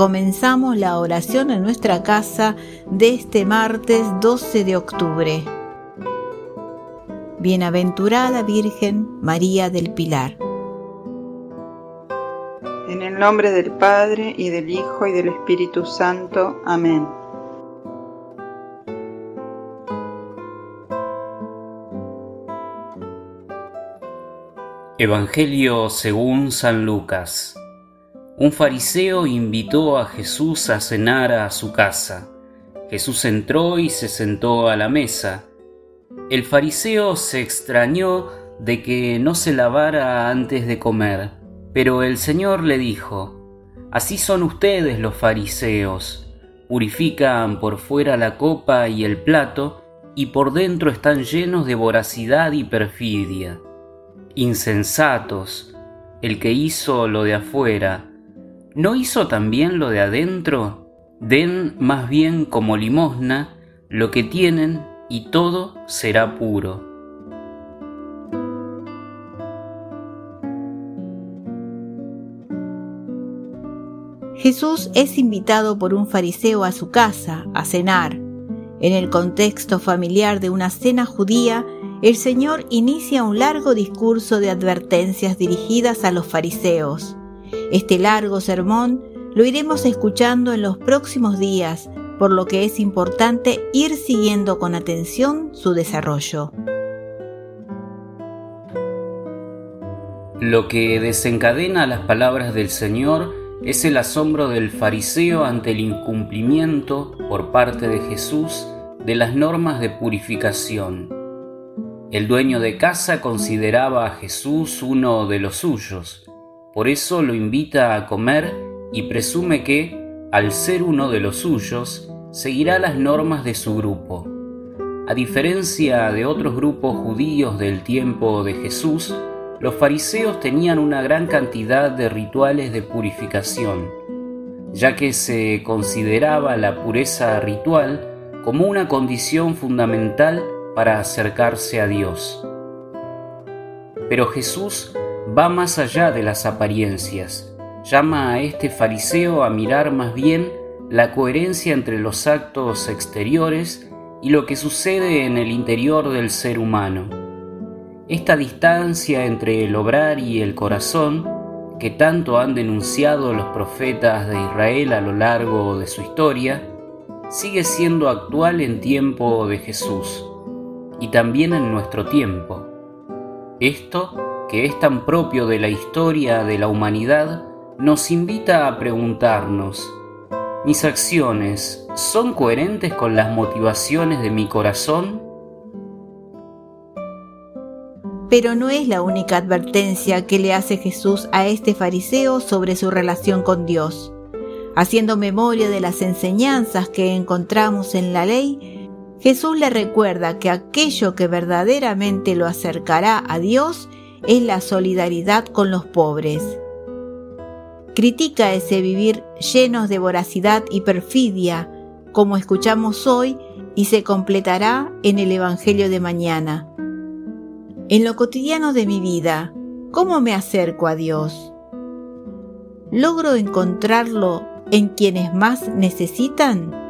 Comenzamos la oración en nuestra casa de este martes 12 de octubre. Bienaventurada Virgen María del Pilar. En el nombre del Padre y del Hijo y del Espíritu Santo. Amén. Evangelio según San Lucas un fariseo invitó a Jesús a cenar a su casa. Jesús entró y se sentó a la mesa. El fariseo se extrañó de que no se lavara antes de comer, pero el Señor le dijo, Así son ustedes los fariseos, purifican por fuera la copa y el plato, y por dentro están llenos de voracidad y perfidia. Insensatos, el que hizo lo de afuera, ¿No hizo también lo de adentro? Den más bien como limosna lo que tienen y todo será puro. Jesús es invitado por un fariseo a su casa a cenar. En el contexto familiar de una cena judía, el Señor inicia un largo discurso de advertencias dirigidas a los fariseos. Este largo sermón lo iremos escuchando en los próximos días, por lo que es importante ir siguiendo con atención su desarrollo. Lo que desencadena las palabras del Señor es el asombro del fariseo ante el incumplimiento por parte de Jesús de las normas de purificación. El dueño de casa consideraba a Jesús uno de los suyos, por eso lo invita a comer y presume que, al ser uno de los suyos, seguirá las normas de su grupo. A diferencia de otros grupos judíos del tiempo de Jesús, los fariseos tenían una gran cantidad de rituales de purificación, ya que se consideraba la pureza ritual como una condición fundamental para acercarse a Dios. Pero Jesús va más allá de las apariencias. Llama a este fariseo a mirar más bien la coherencia entre los actos exteriores y lo que sucede en el interior del ser humano. Esta distancia entre el obrar y el corazón, que tanto han denunciado los profetas de Israel a lo largo de su historia, sigue siendo actual en tiempo de Jesús y también en nuestro tiempo. Esto que es tan propio de la historia de la humanidad, nos invita a preguntarnos, ¿mis acciones son coherentes con las motivaciones de mi corazón? Pero no es la única advertencia que le hace Jesús a este fariseo sobre su relación con Dios. Haciendo memoria de las enseñanzas que encontramos en la ley, Jesús le recuerda que aquello que verdaderamente lo acercará a Dios es la solidaridad con los pobres. Critica ese vivir llenos de voracidad y perfidia, como escuchamos hoy y se completará en el Evangelio de mañana. En lo cotidiano de mi vida, ¿cómo me acerco a Dios? ¿Logro encontrarlo en quienes más necesitan?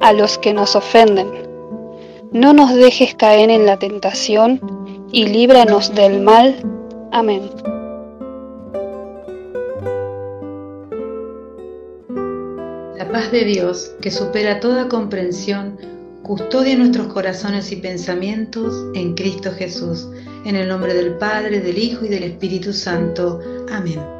a los que nos ofenden. No nos dejes caer en la tentación y líbranos del mal. Amén. La paz de Dios, que supera toda comprensión, custodia nuestros corazones y pensamientos en Cristo Jesús. En el nombre del Padre, del Hijo y del Espíritu Santo. Amén.